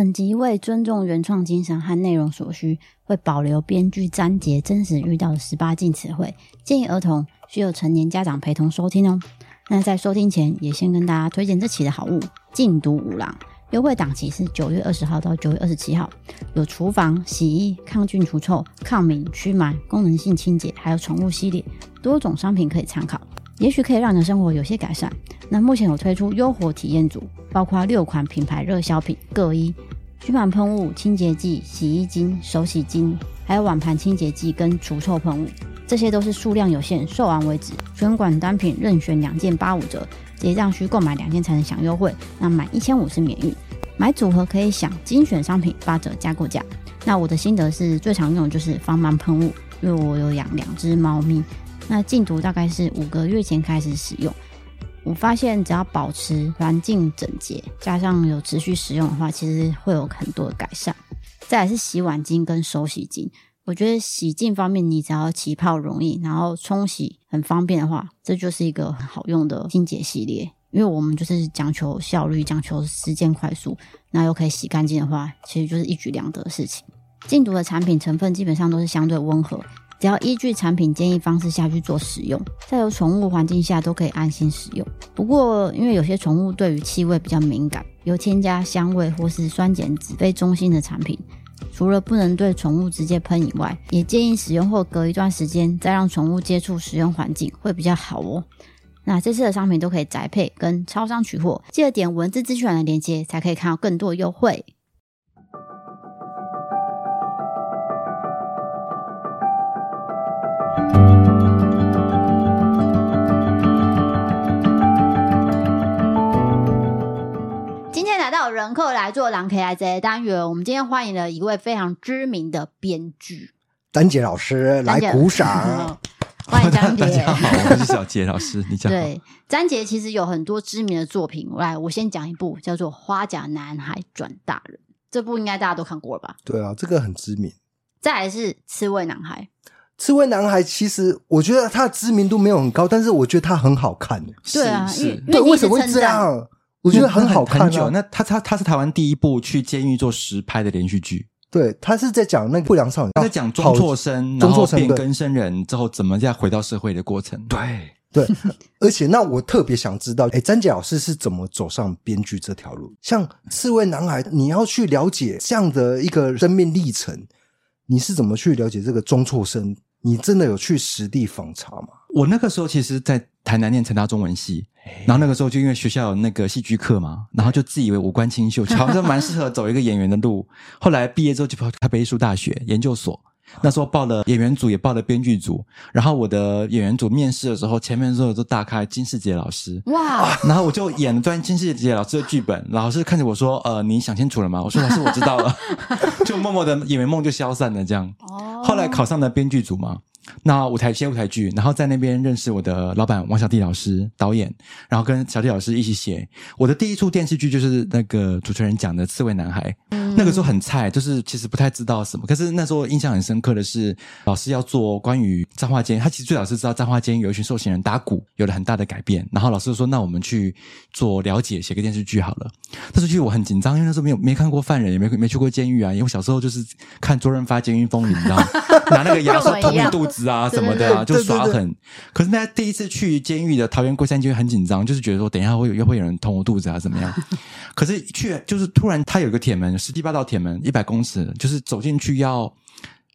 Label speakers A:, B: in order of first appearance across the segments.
A: 本集为尊重原创精神和内容所需，会保留编剧詹杰真实遇到的十八禁词汇，建议儿童需有成年家长陪同收听哦。那在收听前，也先跟大家推荐这期的好物——禁毒五郎，优惠档期是九月二十号到九月二十七号，有厨房、洗衣、抗菌除臭、抗敏、驱螨、功能性清洁，还有宠物系列，多种商品可以参考，也许可以让你的生活有些改善。那目前有推出优活体验组，包括六款品牌热销品各一，驱螨喷雾、清洁剂、洗衣精、手洗精，还有碗盘清洁剂跟除臭喷雾，这些都是数量有限，售完为止。全馆单品任选两件八五折，结账需购买两件才能享优惠。那满一千五是免运，买组合可以享精选商品八折加购价。那我的心得是最常用的就是防螨喷雾，因为我有养两只猫咪，那禁毒大概是五个月前开始使用。我发现，只要保持环境整洁，加上有持续使用的话，其实会有很多的改善。再来是洗碗巾跟手洗巾，我觉得洗净方面，你只要起泡容易，然后冲洗很方便的话，这就是一个很好用的清洁系列。因为我们就是讲求效率，讲求时间快速，那又可以洗干净的话，其实就是一举两得的事情。禁毒的产品成分基本上都是相对温和。只要依据产品建议方式下去做使用，在有宠物环境下都可以安心使用。不过，因为有些宠物对于气味比较敏感，有添加香味或是酸碱值非中性的产品，除了不能对宠物直接喷以外，也建议使用后隔一段时间再让宠物接触使用环境会比较好哦。那这次的商品都可以宅配跟超商取货，记得点文字资讯栏的链接才可以看到更多优惠。人客来做狼 K I Z 单元，我们今天欢迎了一位非常知名的编剧，
B: 丹杰老师来鼓掌，
A: 欢迎张杰。
C: 大家好，我是小杰老师。你讲
A: 对，张杰其实有很多知名的作品，来，我先讲一部叫做《花甲男孩转大人》，这部应该大家都看过了吧？
B: 对啊，这个很知名。
A: 再来是《刺猬男孩》，《
B: 刺猬男孩》其实我觉得他的知名度没有很高，但是我觉得他很好看。
A: 对啊，
C: 是，
B: 对，为什么会这样？我觉得很好看，啊，
C: 久。那他他他是台湾第一部去监狱做实拍的连续剧。
B: 对，他是在讲那个不良少年，
C: 他在讲中辍生，然后变更生人之后怎么再回到社会的过程。
B: 对 对，而且那我特别想知道，哎，詹杰老师是怎么走上编剧这条路？像刺猬男孩，你要去了解这样的一个生命历程，你是怎么去了解这个中辍生？你真的有去实地访查吗？
C: 我那个时候其实，在台南念成大中文系，然后那个时候就因为学校有那个戏剧课嘛，然后就自以为五官清秀，好像蛮适合走一个演员的路。后来毕业之后就跑台北艺术大学研究所，那时候报了演员组，也报了编剧组。然后我的演员组面试的时候，前面所有都大开金世杰老师哇，然后我就演了段金世杰老师的剧本，老师看着我说：“呃，你想清楚了吗？”我说：“老师，我知道了。”就默默的演员梦就消散了，这样。后来考上了编剧组嘛。那舞台先舞台剧，然后在那边认识我的老板王小弟老师导演，然后跟小弟老师一起写我的第一出电视剧，就是那个主持人讲的《刺猬男孩》。嗯，那个时候很菜，就是其实不太知道什么。可是那时候印象很深刻的是，老师要做关于彰化监狱，他其实最早是知道彰化监狱有一群受刑人打鼓，有了很大的改变。然后老师就说：“那我们去做了解，写个电视剧好了。”那时候其实我很紧张，因为那时候没有没看过犯人，也没没去过监狱啊。因为我小时候就是看周润发《监狱风云》，你知道吗？拿那个牙刷捅你肚子啊什么的啊，就耍狠。可是那第一次去监狱的桃园龟山监狱很紧张，就是觉得说等一下会有又会有人捅我肚子啊怎么样？可是去就是突然他有一个铁门，十七八道铁门，一百公尺，就是走进去要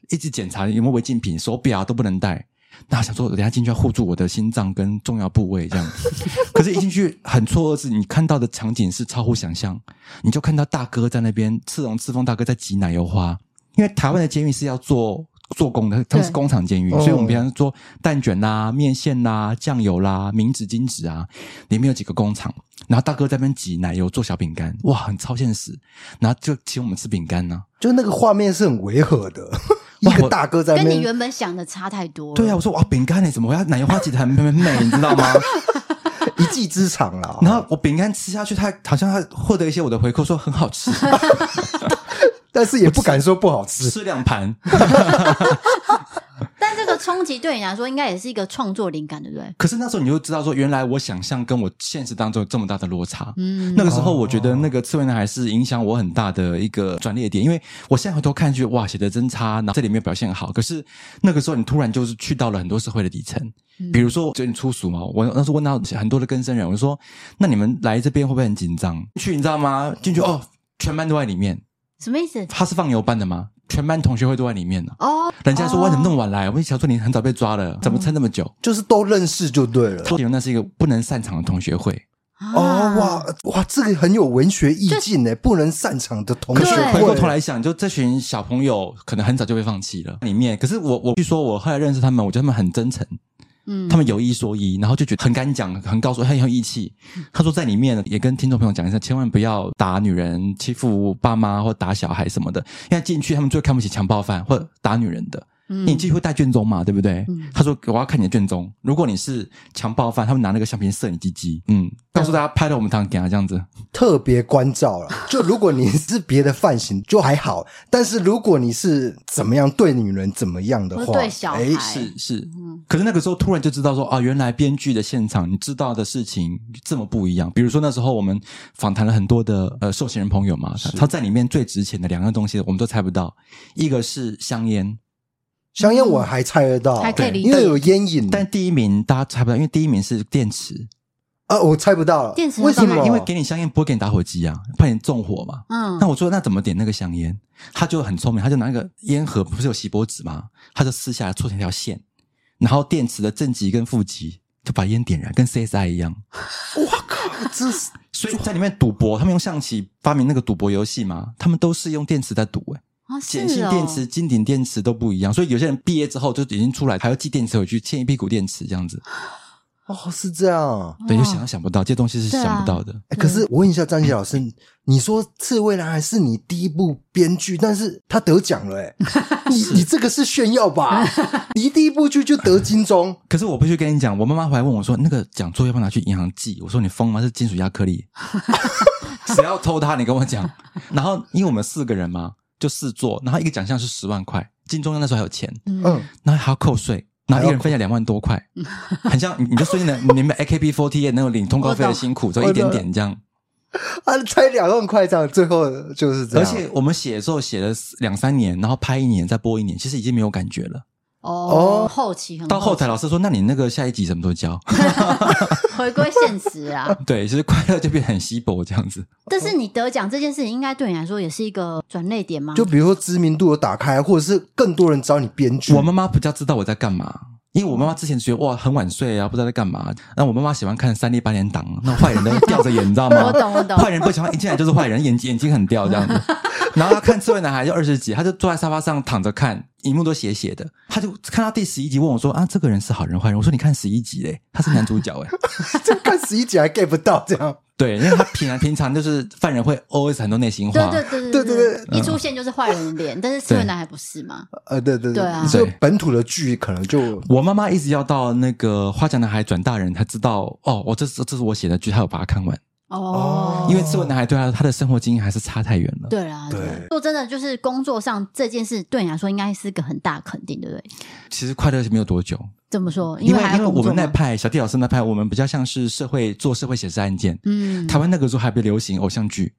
C: 一直检查有没有违禁品，手表都不能带。那想说，等下进去要护住我的心脏跟重要部位这样。可是，一进去很错愕，是你看到的场景是超乎想象。你就看到大哥在那边，赤龙赤凤大哥在挤奶油花，因为台湾的监狱是要做。做工的，他们是工厂监狱，所以我们平常做蛋卷啦、啊、面线啦、啊、酱油啦、啊、明纸、金纸啊，里面有几个工厂。然后大哥在那边挤奶油做小饼干，哇，很超现实。然后就请我们吃饼干呢，
B: 就那个画面是很违和的，一个大哥在，
A: 跟你原本想的差太多。
C: 对啊，我说哇，饼干你？怎么要奶油花挤的很很美，你知道吗？
B: 一技之长啊。
C: 然后我饼干吃下去，他好像他获得一些我的回扣，说很好吃。
B: 但是也不敢说不好吃，
C: 吃两盘。
A: 但这个冲击对你来说应该也是一个创作灵感，对不对？
C: 可是那时候你就知道说，原来我想象跟我现实当中有这么大的落差。
A: 嗯，
C: 那个时候我觉得那个刺猬男孩是影响我很大的一个转捩点，因为我现在回头看去，哇，写的真差，然后这里面表现好。可是那个时候你突然就是去到了很多社会的底层，比如说最近出俗嘛，我那时候问到很多的更生人，我就说，那你们来这边会不会很紧张？去你知道吗？进去哦，全班都在里面，
A: 什么意思？
C: 他是放牛班的吗？全班同学会都在里面呢。
A: 哦，
C: 人家说我怎么那么晚来？我想说你很早被抓了，怎么撑那么久？
B: 就是都认识就对了。
C: 他以为那是一个不能散场的同学会。
B: 哦哇哇，这个很有文学意境呢，不能散场的同学会。
C: 回过头来想，就这群小朋友可能很早就被放弃了。里面，可是我我据说我后来认识他们，我觉得他们很真诚。嗯，他们有一说一，然后就觉得很敢讲，很告诉，很有义气。他说在里面也跟听众朋友讲一下，千万不要打女人、欺负爸妈或打小孩什么的，因为进去他们最看不起强暴犯或打女人的。嗯，你进去会带卷宗嘛？对不对？嗯，他说我要看你的卷宗。如果你是强暴犯，他们拿那个橡皮射你鸡鸡。嗯，告诉大家拍了我们堂给他这样子，
B: 特别关照了。就如果你是别的犯行就还好，但是如果你是怎么样对女人怎么样的话，
A: 对小孩
C: 诶是是。嗯，可是那个时候突然就知道说啊，原来编剧的现场你知道的事情这么不一样。比如说那时候我们访谈了很多的呃受刑人朋友嘛，他在里面最值钱的两样东西我们都猜不到，一个是香烟。
B: 香烟我还猜得到，
A: 还可以理解，
B: 因为有烟瘾。
C: 但第一名大家猜不到，因为第一名是电池
B: 啊，我猜不到了。
A: 电池
B: 为什么？
C: 因为给你香烟不会给你打火机啊，怕你纵火嘛。
A: 嗯，
C: 那我说那怎么点那个香烟？他就很聪明，他就拿那个烟盒，不是有锡箔纸吗？他就撕下来搓成一条线，然后电池的正极跟负极就把烟点燃，跟 CSI 一样。
B: 我靠，这 是
C: 所以在里面赌博，他们用象棋发明那个赌博游戏嘛，他们都是用电池在赌诶
A: 碱
C: 性电池、金顶电池都不一样，所以有些人毕业之后就已经出来，还要寄电池回去，欠一屁股电池这样子。
B: 哦，是这样，
C: 对，就想都想不到，这些东西是想不到的。
B: 哎，可是我问一下张杰老师，你说《刺猬男孩》是你第一部编剧，但是他得奖了，哎，你你这个是炫耀吧？你第一部剧就得金钟，
C: 可是我必须跟你讲，我妈妈回来问我说，那个讲座要不要拿去银行寄？我说你疯吗？是金属亚克力，谁要偷它？你跟我讲。然后因为我们四个人嘛。就四座，然后一个奖项是十万块，金钟那时候还有钱，嗯，然后还要扣税，然后一个人分下两万多块，很像你就说你的你们 AKB48 那种领通告费的辛苦，就一点点这样，
B: 啊，才两万块这样，最后就是这样。
C: 而且我们写的时候写了两三年，然后拍一年再播一年，其实已经没有感觉了。
A: 哦，后期很
C: 到后台，老师说：“那你那个下一集什么时候教？”
A: 回归现实啊！
C: 对，其实快乐就变很稀薄这样子。
A: 但是你得奖这件事情，应该对你来说也是一个转捩点吗？
B: 就比如说知名度有打开，或者是更多人找你编剧。
C: 我妈妈比较知道我在干嘛，因为我妈妈之前觉得哇很晚睡啊，不知道在干嘛。那我妈妈喜欢看三立八点档，那坏人都吊着眼，你知道吗？
A: 我懂，我懂。
C: 坏人不喜欢一进来就是坏人，眼睛眼睛很吊这样子。然后他看《刺猬男孩》就二十集，他就坐在沙发上躺着看，荧幕都斜斜的。他就看到第十一集，问我说：“啊，这个人是好人坏人？”我说：“你看十一集嘞，他是男主角哎。”
B: 这看十一集还 get 不到这样？
C: 对，因为他平常平常就是犯人会 always 很多内心话，
A: 对对对对对对，一出现就是坏人脸，但是刺猬男孩不是吗？
B: 呃，对对
A: 对啊，
B: 所以本土的剧可能就
C: 我妈妈一直要到那个花甲男孩转大人才知道哦，我这是这是我写的剧，她有把它看完。
A: 哦，
C: 因为刺猬男孩对他他的生活经验还是差太远了。
A: 对啊，对，说真的，就是工作上这件事对你来说应该是个很大肯定，对不对？
C: 其实快乐是没有多久。
A: 怎么说？
C: 因为
A: 因
C: 为，我们那派小弟老师那派，我们比较像是社会做社会写实案件。嗯，台湾那个时候还不流行偶像剧，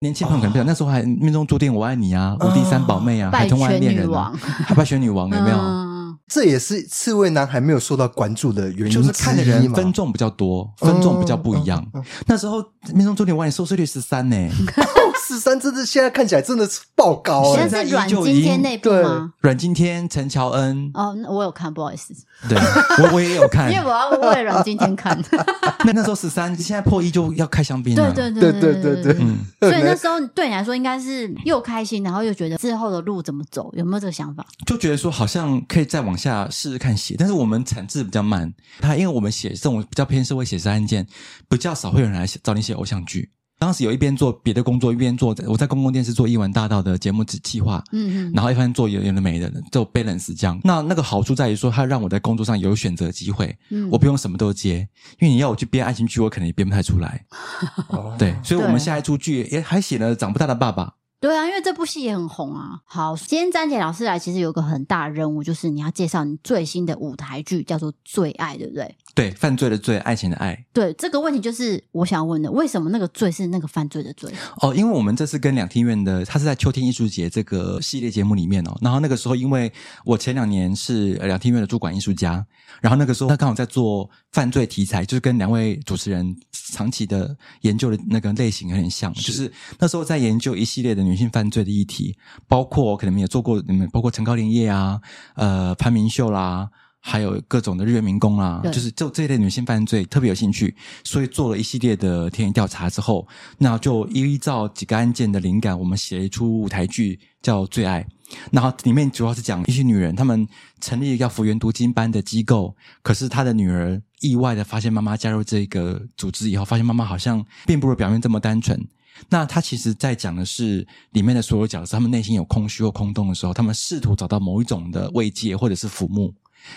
C: 年轻朋友可能不知道，那时候还命中注定我爱你啊，五弟三宝妹啊，海豚湾恋人啊，还败犬女王有没有？
B: 这也是刺猬男孩没有受到关注的原因，
C: 就是看的人分众比较多，分众比较不一样。那时候命中注定我爱你收视率十三呢，
B: 十三真的现在看起来真的是爆高。
A: 现在是阮经天那部吗？
C: 阮经天、陈乔恩。
A: 哦，那我有看，不好意思。
C: 对，我我也有看，
A: 因为我要为阮经天看。
C: 那那时候十三，现在破一就要开香槟了。
A: 对对对对对对。
C: 嗯，
A: 所以那时候对你来说应该是又开心，然后又觉得之后的路怎么走，有没有这个想法？
C: 就觉得说好像可以再往下试试看。写，但是我们产制比较慢。他因为我们写这种比较偏社会写实案件，比较少会有人来找你写偶像剧。当时有一边做别的工作，一边做我在公共电视做一文大道的节目计划，嗯嗯，然后一边做有有的没的，就 balance 这样。那那个好处在于说，它让我在工作上有选择机会，嗯，我不用什么都接，因为你要我去编爱情剧，我可能也编不太出来。哦，对，所以我们下一出剧也还写了长不大的爸爸。
A: 对啊，因为这部戏也很红啊。好，今天詹杰老师来，其实有个很大的任务，就是你要介绍你最新的舞台剧，叫做《最爱》，对不对？
C: 对，犯罪的罪，爱情的爱。
A: 对，这个问题就是我想问的，为什么那个罪是那个犯罪的罪？
C: 哦，因为我们这次跟两厅院的，他是在秋天艺术节这个系列节目里面哦。然后那个时候，因为我前两年是两厅院的驻馆艺术家，然后那个时候他刚好在做犯罪题材，就是跟两位主持人长期的研究的那个类型有点像，是就是那时候在研究一系列的女性犯罪的议题，包括可能也做过，你们包括陈高林叶啊，呃潘明秀啦。还有各种的日月民工啊，就是就这一类女性犯罪特别有兴趣，所以做了一系列的田野调查之后，那就依照几个案件的灵感，我们写了一出舞台剧叫《最爱》，然后里面主要是讲一些女人，她们成立要辅原读经班的机构，可是她的女儿意外的发现妈妈加入这个组织以后，发现妈妈好像并不如表面这么单纯。那她其实在讲的是里面的所有角色，他们内心有空虚或空洞的时候，他们试图找到某一种的慰藉或者是抚摸。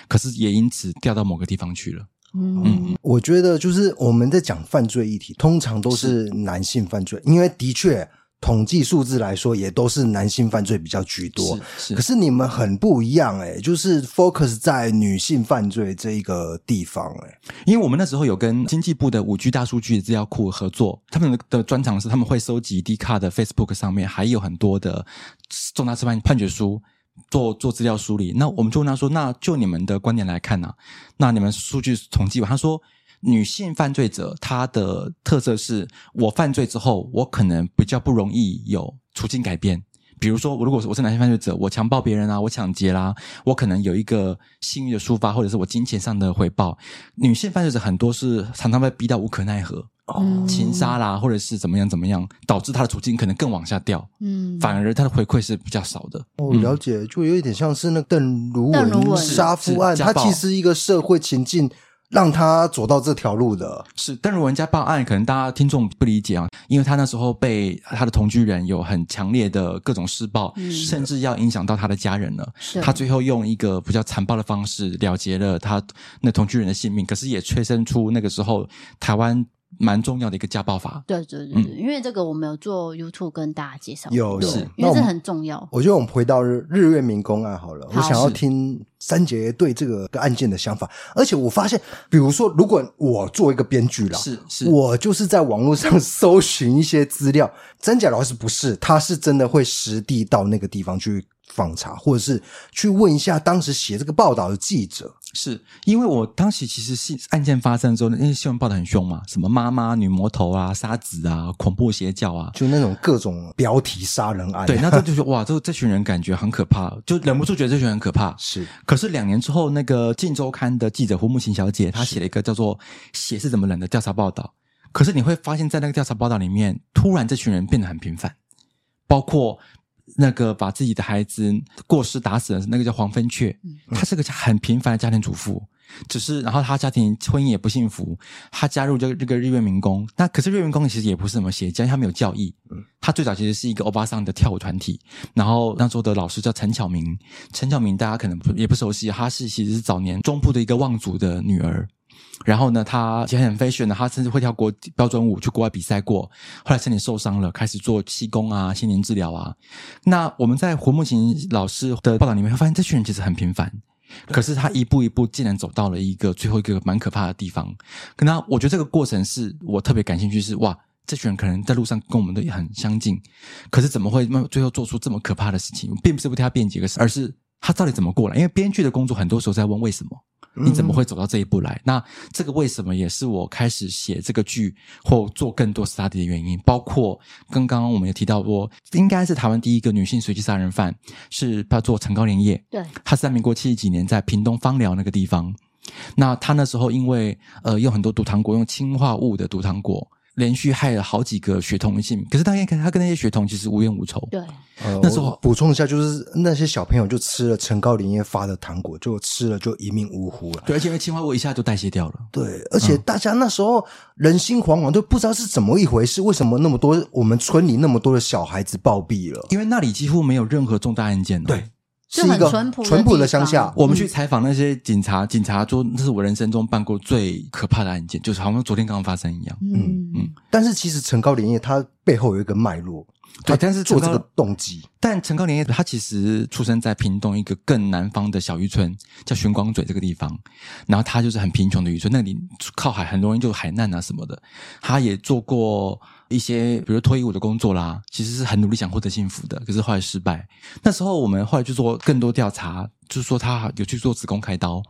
C: 可是也因此掉到某个地方去了。
B: 嗯，嗯，我觉得就是我们在讲犯罪议题，通常都是男性犯罪，因为的确统计数字来说，也都是男性犯罪比较居多。是，是，可是你们很不一样诶，就是 focus 在女性犯罪这一个地方诶。
C: 因为我们那时候有跟经济部的五 G 大数据资料库合作，他们的专长是他们会收集 Dcard 的 Facebook 上面还有很多的重大审判判决书。做做资料梳理，那我们就问他说：“那就你们的观点来看呢、啊？那你们数据统计吧。”他说：“女性犯罪者她的特色是，我犯罪之后，我可能比较不容易有处境改变。比如说，我如果我是男性犯罪者，我强暴别人啊，我抢劫啦，我可能有一个性欲的抒发，或者是我金钱上的回报。女性犯罪者很多是常常被逼到无可奈何。”哦，情杀啦，或者是怎么样怎么样，导致他的处境可能更往下掉。嗯，反而他的回馈是比较少的。
B: 我、哦、了解，就有一点像是那邓如文杀夫案，他其实一个社会情境让他走到这条路的。
C: 是邓如人家报案，可能大家听众不理解啊，因为他那时候被他的同居人有很强烈的各种施暴，嗯、甚至要影响到他的家人了。是他最后用一个比较残暴的方式了结了他那同居人的性命，可是也催生出那个时候台湾。蛮重要的一个家暴法，
A: 对对对，嗯、因为这个我们有做 YouTube 跟大家介绍，
B: 有是，
A: 因为这很重要。
B: 我觉得我们回到日日月民工案好了，好，我想要听三杰对这个案件的想法。而且我发现，比如说，如果我做一个编剧了，
C: 是是，
B: 我就是在网络上搜寻一些资料，真假老师不是，他是真的会实地到那个地方去访查，或者是去问一下当时写这个报道的记者。
C: 是因为我当时其实是案件发生之后，那些新闻报得很凶嘛，什么妈妈、女魔头啊、杀子啊、恐怖邪教啊，
B: 就那种各种标题杀人案。
C: 对，那这就觉得哇，这这群人感觉很可怕，就忍不住觉得这群人很可怕。
B: 是，
C: 可是两年之后，那个《镜周刊》的记者胡慕琴小姐，她写了一个叫做《血是怎么冷的》调查报道。可是你会发现在那个调查报道里面，突然这群人变得很频繁，包括。那个把自己的孩子过失打死的那个叫黄芬雀，她是个很平凡的家庭主妇，只是然后她家庭婚姻也不幸福，她加入这个这个日月民工，那可是日月民工其实也不是什么邪教，他没有教义，他最早其实是一个欧巴桑的跳舞团体，然后那时候的老师叫陈巧明，陈巧明大家可能不也不熟悉，她是其实是早年中部的一个望族的女儿。然后呢，他其实很 fashion 的，他甚至会跳国标准舞，去国外比赛过。后来身体受伤了，开始做气功啊、心灵治疗啊。那我们在胡慕琴老师的报道里面会发现，这群人其实很平凡，可是他一步一步竟然走到了一个最后一个蛮可怕的地方。可能我觉得这个过程是我特别感兴趣是，哇，这群人可能在路上跟我们都很相近，可是怎么会最后做出这么可怕的事情？并不是为他辩解，而是他到底怎么过来？因为编剧的工作很多时候在问为什么。你怎么会走到这一步来？嗯、那这个为什么也是我开始写这个剧或做更多 study 的原因。包括刚刚我们也提到过，应该是台湾第一个女性随机杀人犯，是叫做陈高莲叶。
A: 对，
C: 她是在民国七十几年在屏东芳寮那个地方。那她那时候因为呃用很多毒糖果，用氰化物的毒糖果。连续害了好几个学童的性命，可是他看他跟那些学童其实无冤无仇。
A: 对，
B: 呃，那时候补充一下，就是那些小朋友就吃了陈高林业发的糖果，就吃了就一命呜呼了。
C: 对，而且因为氰化物一下就代谢掉了。
B: 对，而且大家那时候人心惶惶，都不知道是怎么一回事，为什么那么多我们村里那么多的小孩子暴毙了？
C: 因为那里几乎没有任何重大案件。
B: 对。是一个
A: 淳朴
B: 淳朴的乡下。
C: 我们去采访那些警察，警察说那是我人生中办过最可怕的案件，就是好像昨天刚刚发生一样。
A: 嗯嗯，
B: 但是其实陈高连叶他背后有一个脉络。
C: 对，但是
B: 做这个动机，
C: 但陈高连叶他其实出生在屏东一个更南方的小渔村，叫寻光嘴这个地方。然后他就是很贫穷的渔村，那里靠海，很容易就海难啊什么的。他也做过一些，比如脱衣舞的工作啦，其实是很努力想获得幸福的，可是后来失败。那时候我们后来去做更多调查，就是说他有去做子宫开刀，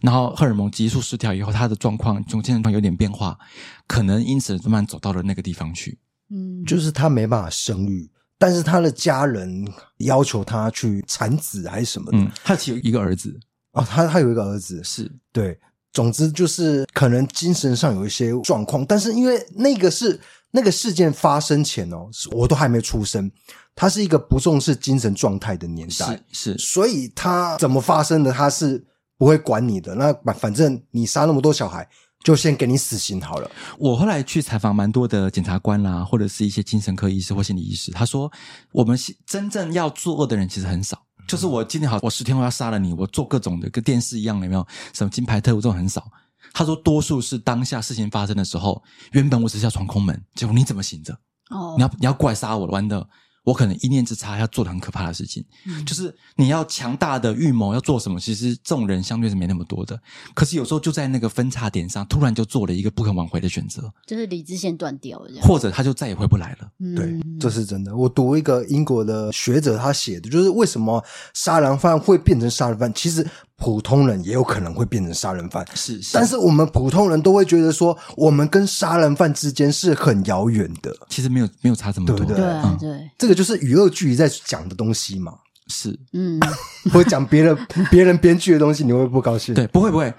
C: 然后荷尔蒙激素失调以后，他的状况从精神上有点变化，可能因此慢慢走到了那个地方去。
A: 嗯，
B: 就是他没办法生育，但是他的家人要求他去产子还是什么的。
C: 嗯，他只有一个儿子
B: 哦，他他有一个儿子，
C: 是
B: 对。总之就是可能精神上有一些状况，但是因为那个是那个事件发生前哦，我都还没出生，他是一个不重视精神状态的年代，
C: 是，是，
B: 所以他怎么发生的，他是不会管你的。那反正你杀那么多小孩。就先给你死刑好了。
C: 我后来去采访蛮多的检察官啦，或者是一些精神科医师或心理医师，他说，我们真正要作恶的人其实很少。就是我今天好，我十天后要杀了你，我做各种的跟电视一样，有没有？什么金牌特务这种很少。他说，多数是当下事情发生的时候，原本我只是要闯空门，结果你怎么醒着？哦，你要你要过来杀我了，完的。我可能一念之差要做的很可怕的事情，嗯、就是你要强大的预谋要做什么，其实这种人相对是没那么多的。可是有时候就在那个分叉点上，突然就做了一个不可挽回的选择，
A: 就是理智线断掉了，
C: 或者他就再也回不来了。
A: 嗯、
B: 对，这是真的。我读一个英国的学者他写的，就是为什么杀人犯会变成杀人犯，其实。普通人也有可能会变成杀人犯，
C: 是，是，
B: 但是我们普通人都会觉得说，我们跟杀人犯之间是很遥远的，
C: 其实没有没有差这么多，
B: 对不
A: 对？
B: 对这个就是与恶距离在讲的东西嘛。
C: 是，
A: 嗯，
B: 会讲别人别人编剧的东西，你会不会不高兴？
C: 对，不会不会，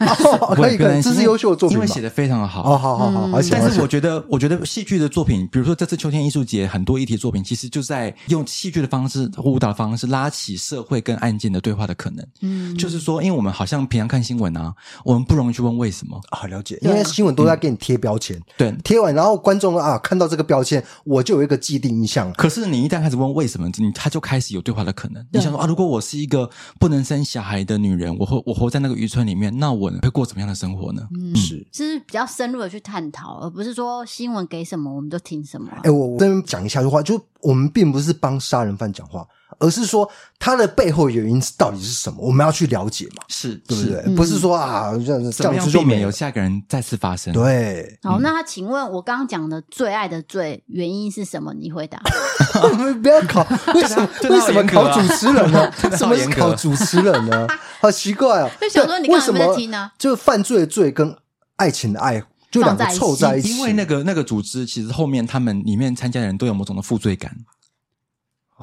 B: 可以可以，这是优秀的作品，
C: 因为写的非常的好。
B: 哦，好好好，而且
C: 但是我觉得，我觉得戏剧的作品，比如说这次秋天艺术节很多议题作品，其实就在用戏剧的方式、舞蹈的方式拉起社会跟案件的对话的可能。嗯，就是说，因为我们好像平常看新闻啊，我们不容易去问为什么。
B: 好了解，因为新闻都在给你贴标签，
C: 对，
B: 贴完然后观众啊看到这个标签，我就有一个既定印象。
C: 可是你一旦开始问为什么，你他就开始有对话的可能。你想说啊，如果我是一个不能生小孩的女人，我活我活在那个渔村里面，那我会过怎么样的生活呢？
A: 嗯，是，是比较深入的去探讨，而不是说新闻给什么我们就听什么。
B: 哎，我我跟你讲一下的话，就我们并不是帮杀人犯讲话。而是说，它的背后原因到底是什么？我们要去了解嘛，
C: 是
B: 对不对？不是说啊，这样这样子
C: 避免有下一个人再次发生。
B: 对，
A: 好，那他请问我刚刚讲的最爱的罪原因是什么？你回答。
B: 不要考，为什么为什么考主持人呢？什么是考主持人呢？好奇怪啊！
A: 就想说你为什么听呢？
B: 就犯罪的罪跟爱情的爱，就两个凑在一起。
C: 因为那个那个组织，其实后面他们里面参加的人都有某种的负罪感。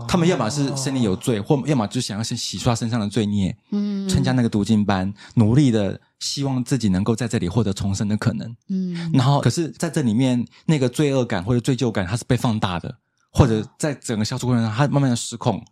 C: 他们要么是心里有罪，或要么就想要先洗刷身上的罪孽，嗯，参加那个读经班，努力的希望自己能够在这里获得重生的可能，嗯，然后可是在这里面那个罪恶感或者罪疚感，它是被放大的，或者在整个消除过程中，它慢慢的失控。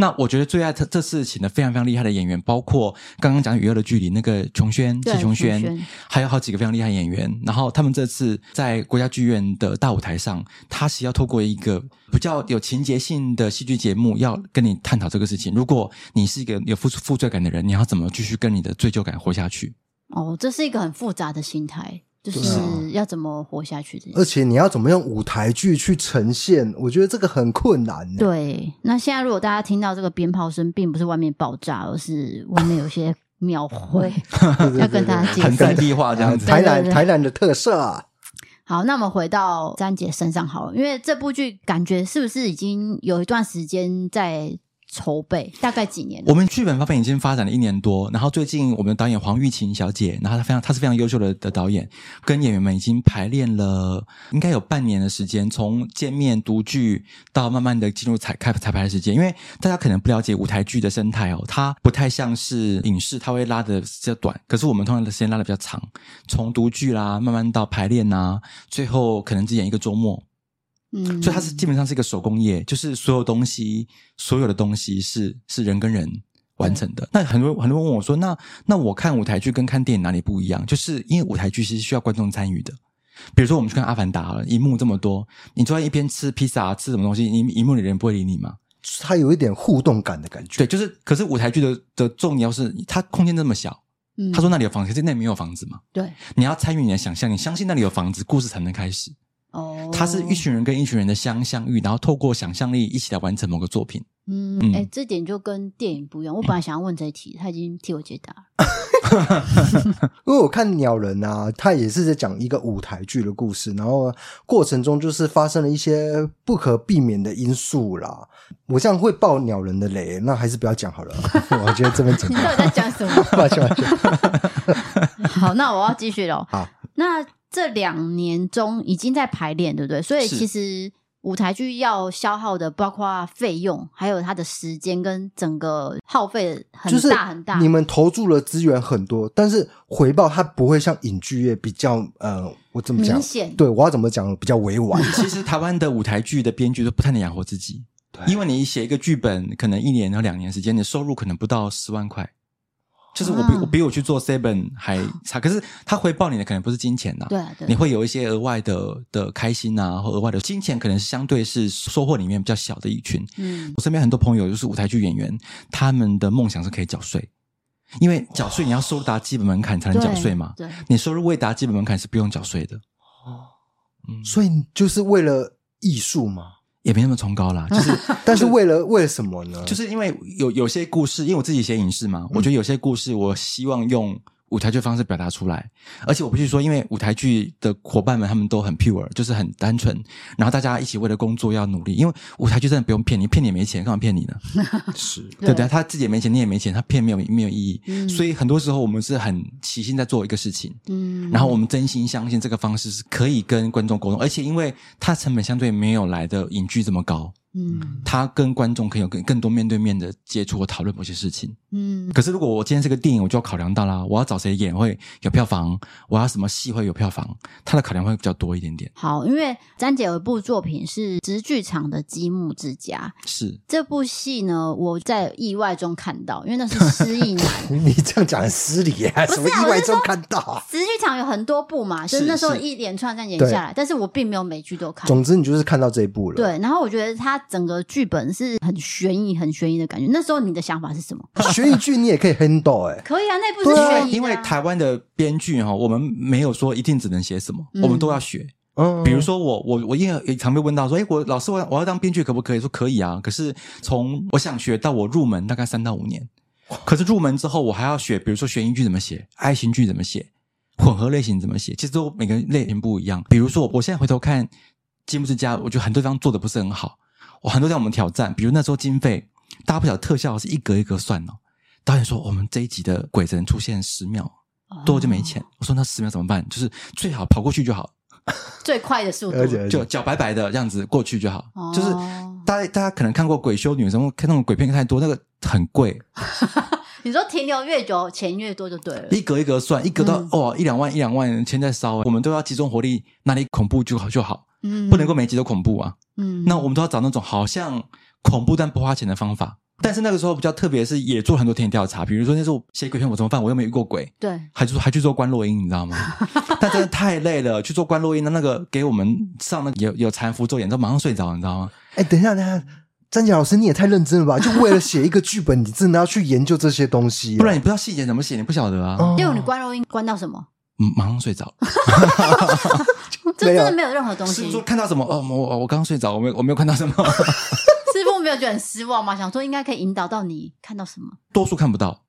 C: 那我觉得最爱这这次请的非常非常厉害的演员，包括刚刚讲《与恶的距离》那个琼轩，谢琼轩，还有好几个非常厉害演员。然后他们这次在国家剧院的大舞台上，他是要透过一个比较有情节性的戏剧节目，要跟你探讨这个事情。如果你是一个有负负罪感的人，你要怎么继续跟你的罪疚感活下去？
A: 哦，这是一个很复杂的心态。就是要怎么活下去？
B: 而且你要怎么用舞台剧去呈现？我觉得这个很困难。
A: 对，那现在如果大家听到这个鞭炮声，并不是外面爆炸，而是外面有些庙会 要跟大家介绍
C: 很在地化这样子。
B: 台南台南的特色啊。
A: 好，那我们回到詹姐身上好了，因为这部剧感觉是不是已经有一段时间在？筹备大概几年？
C: 我们剧本方面已经发展了一年多，然后最近我们的导演黄玉琴小姐，然后她非常，她是非常优秀的的导演，跟演员们已经排练了应该有半年的时间，从见面读剧到慢慢的进入彩开彩排的时间。因为大家可能不了解舞台剧的生态哦，它不太像是影视，它会拉的比较短，可是我们通常的时间拉的比较长，从读剧啦，慢慢到排练呐，最后可能只演一个周末。嗯，所以它是基本上是一个手工业，就是所有东西，所有的东西是是人跟人完成的。那很多很多人问我说，那那我看舞台剧跟看电影哪里不一样？就是因为舞台剧是需要观众参与的。比如说我们去看《阿凡达》，了，一幕这么多，你坐在一边吃披萨，吃什么东西，你一幕里的人不会理你吗？
B: 它有一点互动感的感觉。
C: 对，就是可是舞台剧的的重要是它空间这么小。
A: 嗯，
C: 他说那里有房子，可是那里没有房子嘛？
A: 对，
C: 你要参与你的想象，你相信那里有房子，故事才能开始。
A: 哦，
C: 他是一群人跟一群人的相相遇，然后透过想象力一起来完成某个作品。
A: 嗯，哎、欸，这点就跟电影不一样。我本来 想要问这一题，嗯、他已经替我解答。
B: 因为我看鸟人啊，他也是在讲一个舞台剧的故事，然后过程中就是发生了一些不可避免的因素啦。我这样会爆鸟人的雷，那还是不要讲好了。我觉得这边讲？
A: 你到底在讲什么？
B: 抱歉，抱歉。
A: 好，那我要继续喽。
B: 好，
A: 那这两年中已经在排练，对不对？所以其实。舞台剧要消耗的包括费用，还有它的时间跟整个耗费很大很大。
B: 就是、你们投注了资源很多，但是回报它不会像影剧业比较呃，我怎么讲？
A: 明显。
B: 对，我要怎么讲比较委婉？
C: 其实台湾的舞台剧的编剧都不太能养活自己，对，因为你写一个剧本，可能一年到两年时间，你的收入可能不到十万块。就是我比我比我去做 seven 还差，可是他回报你的可能不是金钱呐，
A: 对，对
C: 你会有一些额外的的开心呐，或额外的金钱，可能是相对是收获里面比较小的一群。嗯，我身边很多朋友就是舞台剧演员，他们的梦想是可以缴税，因为缴税你要收入达基本门槛才能缴税嘛，对，你收入未达基本门槛是不用缴税的。哦，
B: 嗯，所以就是为了艺术嘛。
C: 也没那么崇高啦，就是，
B: 但是为了为了什么呢？
C: 就是因为有有些故事，因为我自己写影视嘛，我觉得有些故事，我希望用。舞台剧方式表达出来，而且我必须说，因为舞台剧的伙伴们他们都很 pure，就是很单纯，然后大家一起为了工作要努力。因为舞台剧真的不用骗你，骗你也没钱，干嘛骗你呢？
B: 是
C: 对对，他自己也没钱，你也没钱，他骗没有没有意义。嗯，所以很多时候我们是很齐心在做一个事情，嗯，然后我们真心相信这个方式是可以跟观众沟通，而且因为它成本相对没有来的影剧这么高。嗯，他跟观众可以有更更多面对面的接触和讨论某些事情。嗯，可是如果我今天是个电影，我就要考量到啦，我要找谁演会有票房，我要什么戏会有票房，他的考量会比较多一点点。
A: 好，因为詹姐有一部作品是直剧场的《积木之家》，
C: 是
A: 这部戏呢，我在意外中看到，因为那是失忆男。
B: 你这样讲很失礼啊！什么意外中看到啊？
A: 直剧场有很多部嘛，就是那时候一连串这样演下来，但是我并没有每剧都看。
B: 总之，你就是看到这一部了。
A: 对，然后我觉得他。整个剧本是很悬疑、很悬疑的感觉。那时候你的想法是什么？
B: 悬疑剧你也可以 handle 哎、欸，
A: 可以啊，那部是悬疑。
C: 因为台湾的编剧哈，我们没有说一定只能写什么，嗯、我们都要学。嗯，比如说我我我因为也常被问到说，哎，我老师我我要当编剧可不可以？说可以啊。可是从我想学到我入门大概三到五年。可是入门之后我还要学，比如说悬疑剧怎么写，爱情剧怎么写，混合类型怎么写，其实都每个类型不一样。比如说我现在回头看《积木之家》，我觉得很多地方做的不是很好。我很多在我们挑战，比如那时候经费，大家不晓得特效是一格一格算哦。导演说我们这一集的鬼只能出现十秒，多就没钱。我说那十秒怎么办？就是最好跑过去就好，
A: 最快的速度，
C: 就脚白白的这样子过去就好。就是大家大家可能看过鬼修女什么，看那种鬼片太多，那个很贵。
A: 你说停留越久钱越多就对了，
C: 一格一格算，一格到哦一两万一两万钱在烧，我们都要集中火力，哪里恐怖就好就好，嗯，不能够每集都恐怖啊。嗯，那我们都要找那种好像恐怖但不花钱的方法。但是那个时候比较特别，是也做很多田野调查。比如说那时候写鬼片我怎么办？我又没遇过鬼，
A: 对，
C: 还去还去做观落音，你知道吗？但真的太累了，去做观落音的那个给我们上那个有有禅符做演奏，马上睡着，你知道吗？
B: 哎，等一下，等一下，詹杰老师你也太认真了吧？就为了写一个剧本，你真的要去研究这些东西，啊，
C: 不然你不知道细节怎么写，你不晓得啊。
A: 因为你观落音关到什么？
C: 嗯，马上睡着。
A: 这真的没有任何东西。
C: 师傅看到什么？哦，我我刚刚睡着，我没有我没有看到什么。
A: 师傅没有觉得很失望吗？想说应该可以引导到你看到什么？
C: 多数看不到。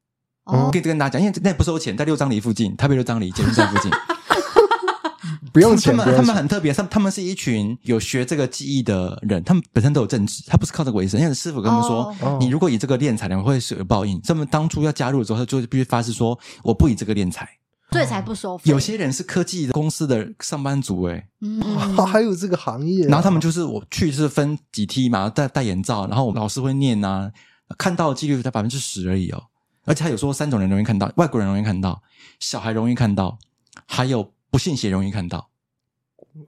C: 哦，我可以跟大家讲，因为那不收钱，在六张犁附近，台北六张犁捷运站附近。
B: 不用钱。
C: 他们他们很特别，他们他们是一群有学这个技艺的人，他们本身都有正职，他不是靠这个为生。因为师傅跟他们说，哦、你如果以这个练财，你会是有报应。他们当初要加入的时候，他就必须发誓说，我不以这个练财。
A: 所以才不收费。
C: 有些人是科技公司的上班族，欸，哎，
B: 嗯，还有这个行业，啊。
C: 然后他们就是我去是分几梯嘛，戴戴眼罩，然后我老师会念啊，看到的几率才百分之十而已哦。而且他有说三种人容易看到，外国人容易看到，小孩容易看到，还有不信邪容易看到。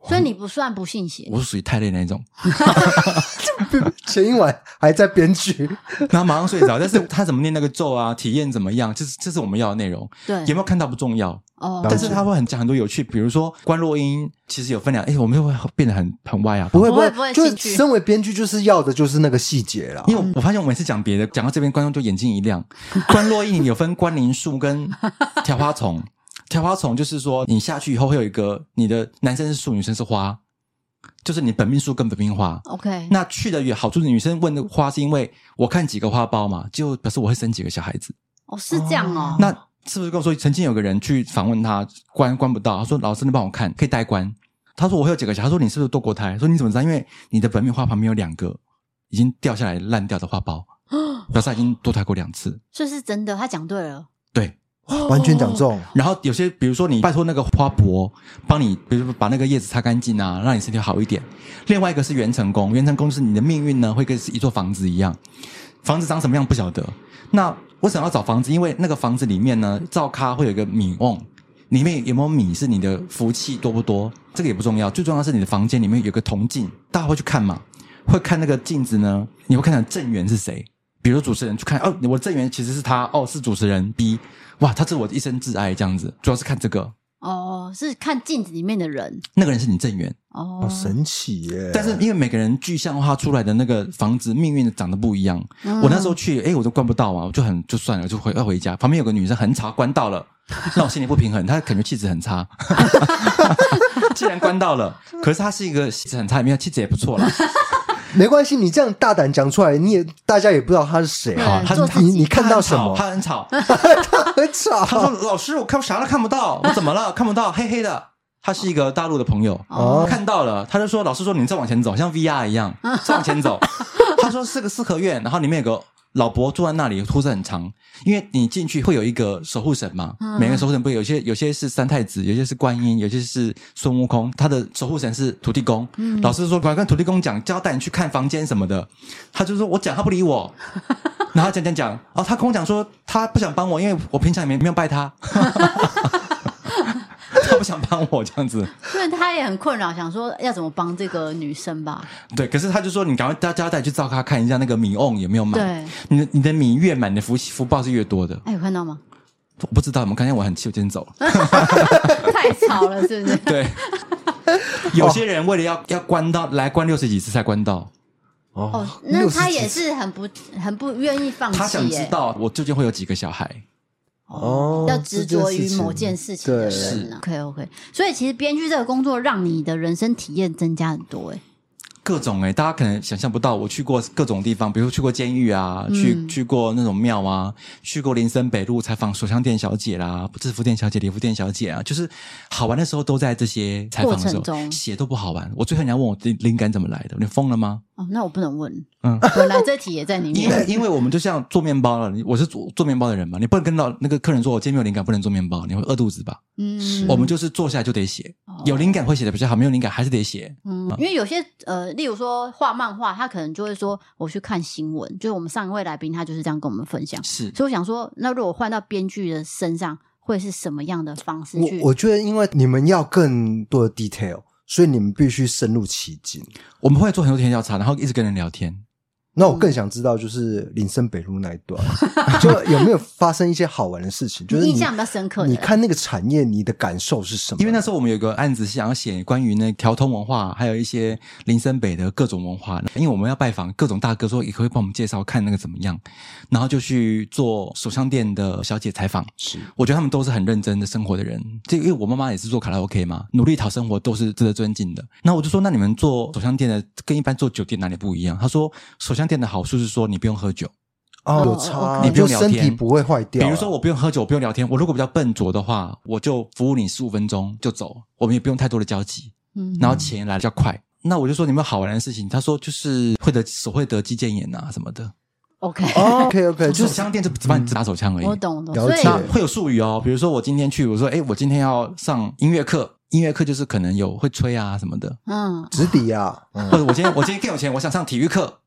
A: 所以你不算不信邪，
C: 我是属于太累那种。
B: 前一晚还在编剧，
C: 然后马上睡着。但是他怎么念那个咒啊？体验怎么样？这是这是我们要的内容。
A: 对，
C: 有没有看到不重要
A: 哦。
C: 但是他会很讲很多有趣，比如说观落音其实有分量，哎，我们就会变得很很歪啊。
B: 不会不会
A: 不会，
B: 就是身为编剧就是要的就是那个细节啦。
C: 因为我发现我每次讲别的，讲到这边观众就眼睛一亮。观落阴有分关灵树跟条花丛，条花丛就是说你下去以后会有一个你的男生是树，女生是花。就是你本命树跟本命花
A: ，OK。那
C: 去的有好处，女生问的花是因为我看几个花苞嘛，就表示我会生几个小孩子。
A: 哦，是这样哦。
C: 那是不是跟我说，曾经有个人去访问他，关关不到，他说老师你帮我看，可以代关。他说我会有几个小孩，他说你是不是堕过胎？说你怎么知道？因为你的本命花旁边有两个已经掉下来烂掉的花苞，表示他已经堕胎过两次。
A: 这是真的，他讲对了。
C: 对。
B: 完全讲中，
C: 然后有些，比如说你拜托那个花伯帮你，比如说把那个叶子擦干净啊，让你身体好一点。另外一个是元成功，元成功是你的命运呢，会跟是一座房子一样，房子长什么样不晓得。那为什么要找房子？因为那个房子里面呢，灶咖会有一个米瓮，里面有没有米是你的福气多不多？这个也不重要，最重要是你的房间里面有个铜镜，大家会去看嘛？会看那个镜子呢？你会看到正缘是谁？比如主持人去看，哦，我的正缘其实是他，哦，是主持人 B。哇，他是我的一生挚爱，这样子，主要是看这个
A: 哦，是看镜子里面的人，
C: 那个人是你正缘
A: 哦，
B: 好神奇耶！
C: 但是因为每个人具象化出来的那个房子命运长得不一样，嗯、我那时候去，哎，我都关不到啊，我就很就算了，就回要回家。旁边有个女生很吵，关到了，让我心里不平衡。她感觉气质很差，既然关到了，可是她是一个气质很差，没有气质也不错啦。
B: 没关系，你这样大胆讲出来，你也大家也不知道他是谁哈。他你你看到什么？
C: 他很吵，
B: 他很吵。
C: 他说：“老师，我看啥都看不到，我怎么了？看不到，黑黑的。”他是一个大陆的朋友，哦，看到了，他就说：“老师说你再往前走，像 VR 一样，再往前走。”他说：“是个四合院，然后里面有个。”老伯坐在那里，胡子很长，因为你进去会有一个守护神嘛。嗯、每个守护神不有些有些是三太子，有些是观音，有些是孙悟空。他的守护神是土地公。嗯、老师说，赶快跟土地公讲，叫他带你去看房间什么的。他就说我讲，他不理我。然后讲讲讲，哦，他跟我讲说他不想帮我，因为我平常也没没有拜他。他不想帮我这样子，
A: 所以他也很困扰，想说要怎么帮这个女生吧。
C: 对，可是他就说你赶快大家带去照他看一下那个米瓮有没有满。
A: 对，
C: 你的你的米越满，你的福福报是越多的。
A: 哎，有看到吗？
C: 我不知道，我们看见我很气，我今天走了。
A: 太吵了，是不是？
C: 对，有些人为了要要关到来关六十几次才关到。
A: 哦，那他也是很不很不愿意放弃。
C: 他想知道我究竟会有几个小孩。
A: 哦，要执着于某件事情的人呢？OK OK，所以其实编剧这个工作让你的人生体验增加很多诶。
C: 各种诶，大家可能想象不到，我去过各种地方，比如说去过监狱啊，嗯、去去过那种庙啊，去过林森北路采访手枪店小姐啦，制服店小姐、礼服店小姐啊，就是好玩的时候都在这些采访的时候，中写都不好玩。我最后你要问我灵灵感怎么来的？你疯了吗？
A: 哦，那我不能问。嗯，本来这题也在里面。
C: 因为因为我们就像做面包了，我是做做面包的人嘛，你不能跟到那个客人说，我今天没有灵感，不能做面包，你会饿肚子吧？嗯，我们就是坐下来就得写，有灵感会写的比较好，没有灵感还是得写。
A: 嗯，因为有些呃，例如说画漫画，他可能就会说我去看新闻，就是我们上一位来宾他就是这样跟我们分享。
C: 是，
A: 所以我想说，那如果换到编剧的身上，会是什么样的方式去？
B: 我我觉得，因为你们要更多的 detail。所以你们必须深入其境。
C: 我们会做很多田调查，然后一直跟人聊天。
B: 那我更想知道，就是林森北路那一段，就有没有发生一些好玩的事情？就是
A: 印象比较深刻。
B: 你看那个产业，你的感受是什么？
C: 因为那时候我们有个案子是想要写关于那条通文化，还有一些林森北的各种文化。因为我们要拜访各种大哥，说也可以帮我们介绍看那个怎么样，然后就去做手枪店的小姐采访。
B: 是，
C: 我觉得他们都是很认真的生活的人。这因为我妈妈也是做卡拉 OK 嘛，努力讨生活都是值得尊敬的。那我就说，那你们做手枪店的跟一般做酒店哪里不一样？他说，手枪店的好处是说。你不用喝酒
B: 哦，有差，
C: 你不用聊天，
B: 身体不会坏掉。
C: 比如说，我不用喝酒，我不用聊天。我如果比较笨拙的话，我就服务你十五分钟就走，我们也不用太多的交集。嗯，然后钱来的比较快。那我就说，你们好玩的事情，他说就是会得手会得肌腱炎啊什么的。
B: OK，OK，OK，
C: 就是枪店就只帮你打手枪而已。
A: 我懂，懂。
B: 了解。
C: 会有术语哦，比如说我今天去，我说，哎，我今天要上音乐课，音乐课就是可能有会吹啊什么的。嗯，
B: 直笛啊，
C: 或者我今天我今天更有钱，我想上体育课。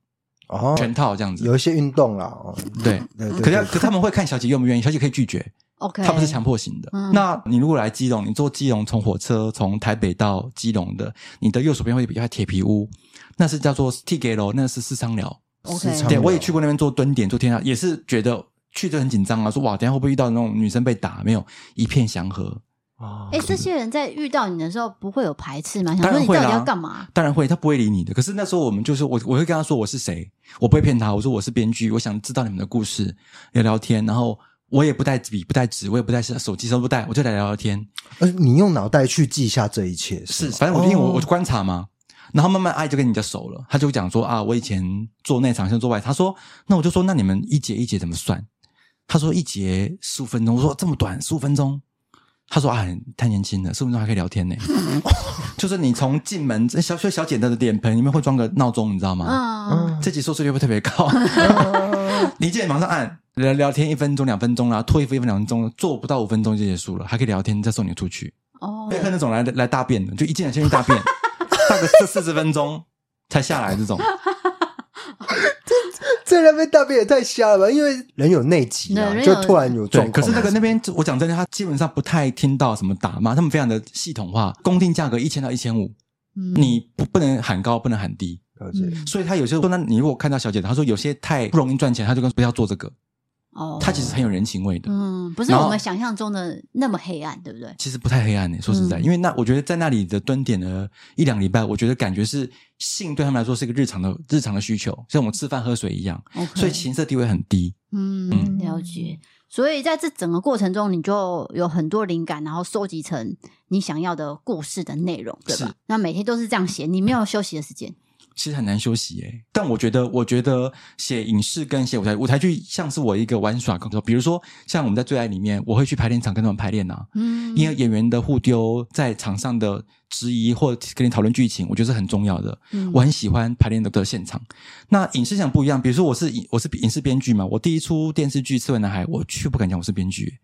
C: 哦，全套这样子，
B: 有一些运动啦，哦，
C: 对，对，可是可他们会看小姐愿不愿意，小姐可以拒绝
A: ，OK，
C: 他不是强迫型的。嗯、那你如果来基隆，你坐基隆从火车从台北到基隆的，你的右手边会比较铁皮屋，那是叫做 T G 楼那是私商寮。
A: OK，
C: 对，我也去过那边做蹲点、做天下，也是觉得去就很紧张啊，说哇，等下会不会遇到那种女生被打？没有，一片祥和。
B: 啊，
A: 哎，这些人在遇到你的时候不会有排斥吗？想
C: 当然会啦，
A: 说你到底要干嘛？
C: 当然会，他不会理你的。可是那时候我们就是我，我会跟他说我是谁，我不会骗他。我说我是编剧，我想知道你们的故事，聊聊天。然后我也不带笔，不带纸，我也不带手机，什么不带，我就来聊聊天。
B: 呃，你用脑袋去记下这一切是，
C: 是，反正我因为我我就观察嘛，然后慢慢爱就跟你就熟了。他就讲说啊，我以前做内场，现在做外。他说，那我就说，那你们一节一节怎么算？他说一节十五分钟。我说这么短，十五分钟。他说啊，太年轻了，十五分钟还可以聊天呢。就是你从进门，小小小简单的脸盆里面会装个闹钟，你知道吗？
A: 嗯，
C: 这集收视率会特别高。你进来马上按聊聊天，一分钟两分钟啦，脱衣服一分两分钟，做不到五分钟就结束了，还可以聊天，再送你出去。
A: 哦，
C: 配合那种来来大便的，就一进来先去大便，大个四四十分钟才下来这种。
B: 在那边大便也太瞎了吧？因为人有内急啊，就突然有状况。
C: 可是那个那边，我讲真的，他基本上不太听到什么打骂，他们非常的系统化，公定价格一千到一千五，你不不能喊高，不能喊低。
B: 嗯、
C: 所以他有些说，那你如果看到小姐，他说有些太不容易赚钱，他就跟不要做这个。哦，他其实很有人情味的，
A: 嗯，不是我们想象中的那么黑暗，对不对？
C: 其实不太黑暗呢，说实在，嗯、因为那我觉得在那里的蹲点了一两礼拜，我觉得感觉是性对他们来说是一个日常的日常的需求，像我们吃饭喝水一样.所以情色地位很低。嗯，
A: 嗯了解。所以在这整个过程中，你就有很多灵感，然后收集成你想要的故事的内容，对吧？那每天都是这样写，你没有休息的时间。
C: 其实很难休息诶，但我觉得，我觉得写影视跟写舞台舞台剧像是我一个玩耍工作。比如说，像我们在最爱里面，我会去排练场跟他们排练呐。嗯，因为演员的互丢在场上的质疑或跟你讨论剧情，我觉得是很重要的。嗯，我很喜欢排练的的现场。那影视讲不一样，比如说我是影我是影视编剧嘛，我第一出电视剧《刺猬男孩》，我却不敢讲我是编剧，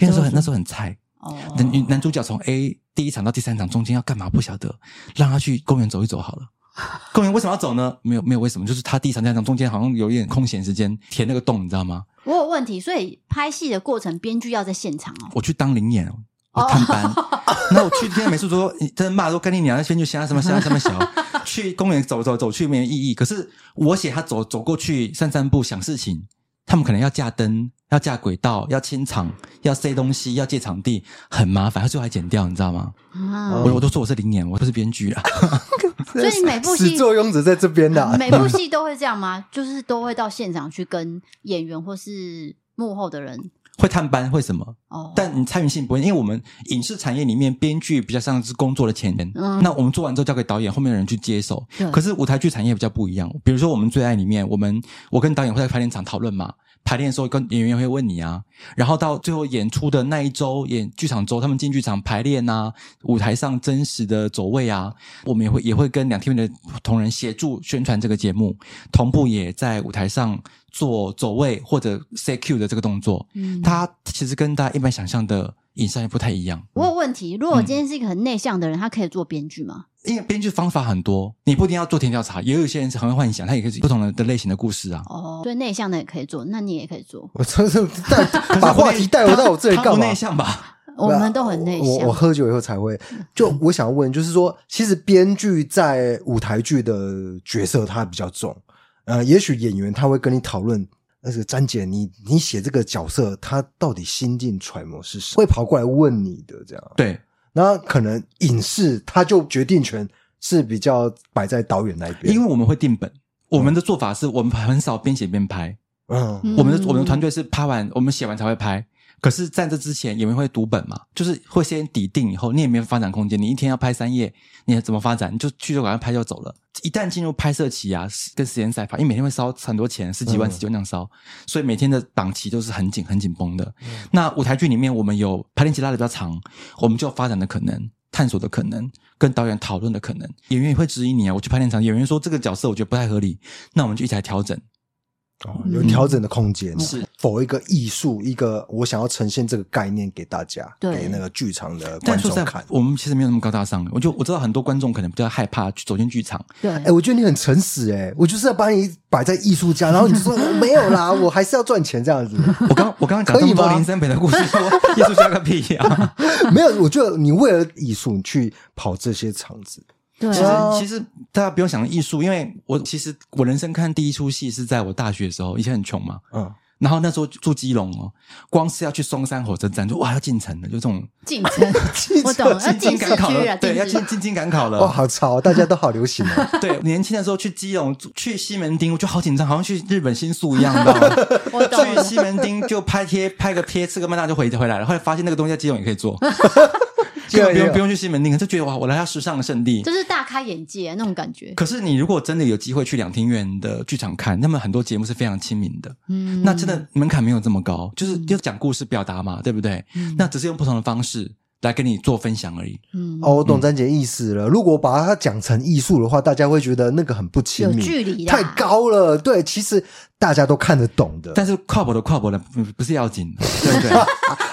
C: 因为那时候很那时候很菜。哦，男男主角从 A 第一场到第三场中间要干嘛不晓得，让他去公园走一走好了。公园为什么要走呢？没有没有为什么，就是他第一场、第二场中间好像有一点空闲时间填那个洞，你知道吗？
A: 我有问题，所以拍戏的过程，编剧要在现场哦。
C: 我去当临演，我探班。那、oh. 我去天美术桌，你真的骂说跟你娘，那编剧瞎什么瞎什么小，去公园走走走去没有意义。可是我写他走走过去散散步想事情。他们可能要架灯，要架轨道，要清场，要塞东西，要借场地，很麻烦，他最后还剪掉，你知道吗？啊、我我都说我是灵演，我不是编剧啊。
A: 所以你每部戏
B: 始作俑者在这边的、啊，
A: 每部戏 都会这样吗？就是都会到现场去跟演员或是幕后的人。
C: 会探班会什么？哦，但你参与性不会，因为我们影视产业里面编剧比较像是工作的前人，嗯，那我们做完之后交给导演，后面的人去接手。可是舞台剧产业比较不一样，比如说我们最爱里面，我们我跟导演会在排练场讨论嘛，排练的时候跟演员会问你啊，然后到最后演出的那一周演剧场周，他们进剧场排练啊，舞台上真实的走位啊，我们也会也会跟两厅院的同仁协助宣传这个节目，同步也在舞台上。做走位或者 say cue 的这个动作，嗯，它其实跟大家一般想象的影像也不太一样。
A: 我有问题，如果我今天是一个很内向的人，嗯、他可以做编剧吗？
C: 因为编剧方法很多，你不一定要做田调查，也有一些人是很会幻想，他也可以不同的的类型的故事啊。
A: 哦，对，内向的也可以做，那你也可以做。
B: 我真是带把话题带回到我这里干嘛？
C: 内向吧？
A: 我们都很内向。
B: 我我喝酒以后才会。就我想要问，就是说，其实编剧在舞台剧的角色他比较重。呃，也许演员他会跟你讨论，那个詹姐，你你写这个角色，他到底心境揣摩是什么？会跑过来问你的这样。
C: 对，
B: 那可能影视他就决定权是比较摆在导演那边，
C: 因为我们会定本，我们的做法是我们很少边写边拍，嗯，我们的我们的团队是拍完我们写完才会拍。可是在这之前，演员会读本嘛？就是会先底定，以后你也没有发展空间。你一天要拍三页，你怎么发展？你就去就赶快拍就走了。一旦进入拍摄期啊，跟时间赛跑，因为每天会烧很多钱，十几万、十几万那样烧，所以每天的档期都是很紧、很紧绷的。嗯、那舞台剧里面，我们有排练期拉的比较长，我们就有发展的可能、探索的可能、跟导演讨论的可能。演员也会质疑你啊，我去排练场，演员说这个角色我觉得不太合理，那我们就一起来调整。
B: 哦，有调整的空间，
C: 嗯、是
B: 否一个艺术，一个我想要呈现这个概念给大家，对给那个剧场的观众看。
C: 我们其实没有那么高大上，我就我知道很多观众可能比较害怕去走进剧场。
A: 对，哎、
B: 欸，我觉得你很诚实、欸，哎，我就是要把你摆在艺术家，然后你说没有啦，我还是要赚钱这样子。
C: 我刚我刚刚讲这么多林森北的故事，说艺术家个屁呀、啊！
B: 没有，我觉得你为了艺术你去跑这些场子。
A: 对
C: 其
A: 啊，
C: 实其实大家不用想艺术，因为我其实我人生看第一出戏是在我大学的时候，以前很穷嘛，
B: 嗯，
C: 然后那时候住基隆哦，光是要去松山火车站就哇要进城了，就这种
A: 进城，我懂，要进市
C: 进赶考
A: 了，
C: 了，对，要
A: 进
C: 进进京赶考了。
B: 哇，好潮，大家都好流行哦。
C: 对，年轻的时候去基隆、去西门町，我就好紧张，好像去日本新宿一样，你知道吗？
A: 我懂
C: 去西门町就拍贴、拍个贴、吃个麦当就回回来了。后来发现那个东西在基隆也可以做，根本不用不用去西门町，就觉得哇，我来到时尚的圣地。
A: 就是大开眼界那种感觉。
C: 可是你如果真的有机会去两厅院的剧场看，那么很多节目是非常亲民的，
A: 嗯，
C: 那真的门槛没有这么高，就是就讲故事表达嘛，对不对？那只是用不同的方式来跟你做分享而已。
A: 嗯，
B: 哦，我懂詹姐意思了。如果把它讲成艺术的话，大家会觉得那个很不亲民，
A: 有距离
B: 太高了。对，其实大家都看得懂的，
C: 但是跨博的跨博的不不是要紧的，对不对？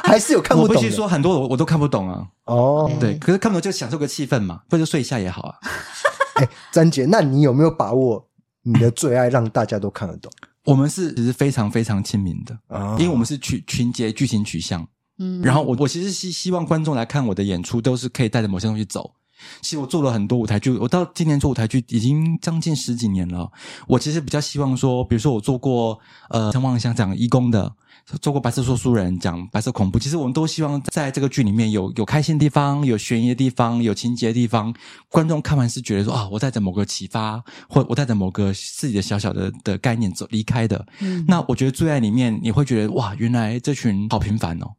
B: 还是有看不懂的。
C: 我必须说，很多我我都看不懂啊。
B: 哦，
C: 对，可是看不懂就享受个气氛嘛，不然就睡一下也好啊。
B: 哎，詹姐，那你有没有把握你的最爱让大家都看得懂
C: 我们是其实非常非常亲民的，
B: 啊
C: 因为我们是取情节剧情取向。
A: 嗯，
C: 然后我我其实希希望观众来看我的演出，都是可以带着某些东西走。其实我做了很多舞台剧，我到今年做舞台剧已经将近十几年了。我其实比较希望说，比如说我做过呃《陈望乡》讲义工的，做过《白色说书人》讲白色恐怖。其实我们都希望在这个剧里面有有开心的地方，有悬疑的地方，有情节的地方。观众看完是觉得说啊，我带着某个启发，或我带着某个自己的小小的的概念走离开的。
A: 嗯
C: 那我觉得最爱里面，你会觉得哇，原来这群好平凡哦。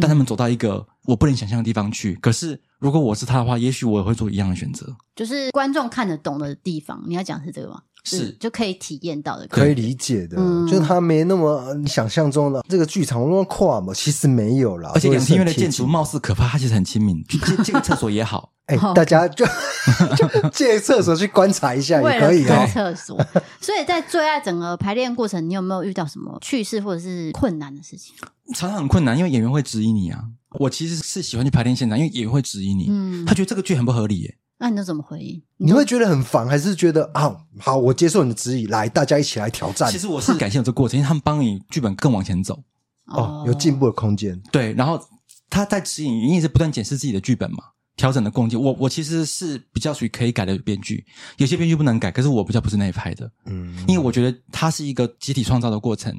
C: 但他们走到一个我不能想象的地方去。可是如果我是他的话，也许我也会做一样的选择。
A: 就是观众看得懂的地方，你要讲是这个吗？
C: 是
A: 就可以体验到的，
B: 可以理解的，
A: 嗯
B: 就是他没那么你想象中的这个剧场那么跨嘛，其实没有啦。
C: 而且两厅院的建筑貌似可怕，它其实很亲民，去借借个厕所也好。
B: 哎
A: 哦，
B: 大家就 就借厕所去观察一下也可以
A: 为了
B: 哦。
A: 厕所。所以在最爱整个排练过程，你有没有遇到什么趣事或者是困难的事情？
C: 常常很困难，因为演员会质疑你啊。我其实是喜欢去排练现场，因为演员会质疑你，
A: 嗯
C: 他觉得这个剧很不合理耶。
A: 那你都怎么回应？
B: 你会觉得很烦，还是觉得啊好，我接受你的指引，来，大家一起来挑战。
C: 其实我是感谢有这个过程，因为他们帮你剧本更往前走。
B: 哦，有进步的空间。
C: 对，然后他在指引，你也是不断检视自己的剧本嘛，调整的空间。我我其实是比较属于可以改的编剧，有些编剧不能改，可是我比较不是那一派的，
B: 嗯，
C: 因为我觉得它是一个集体创造的过程，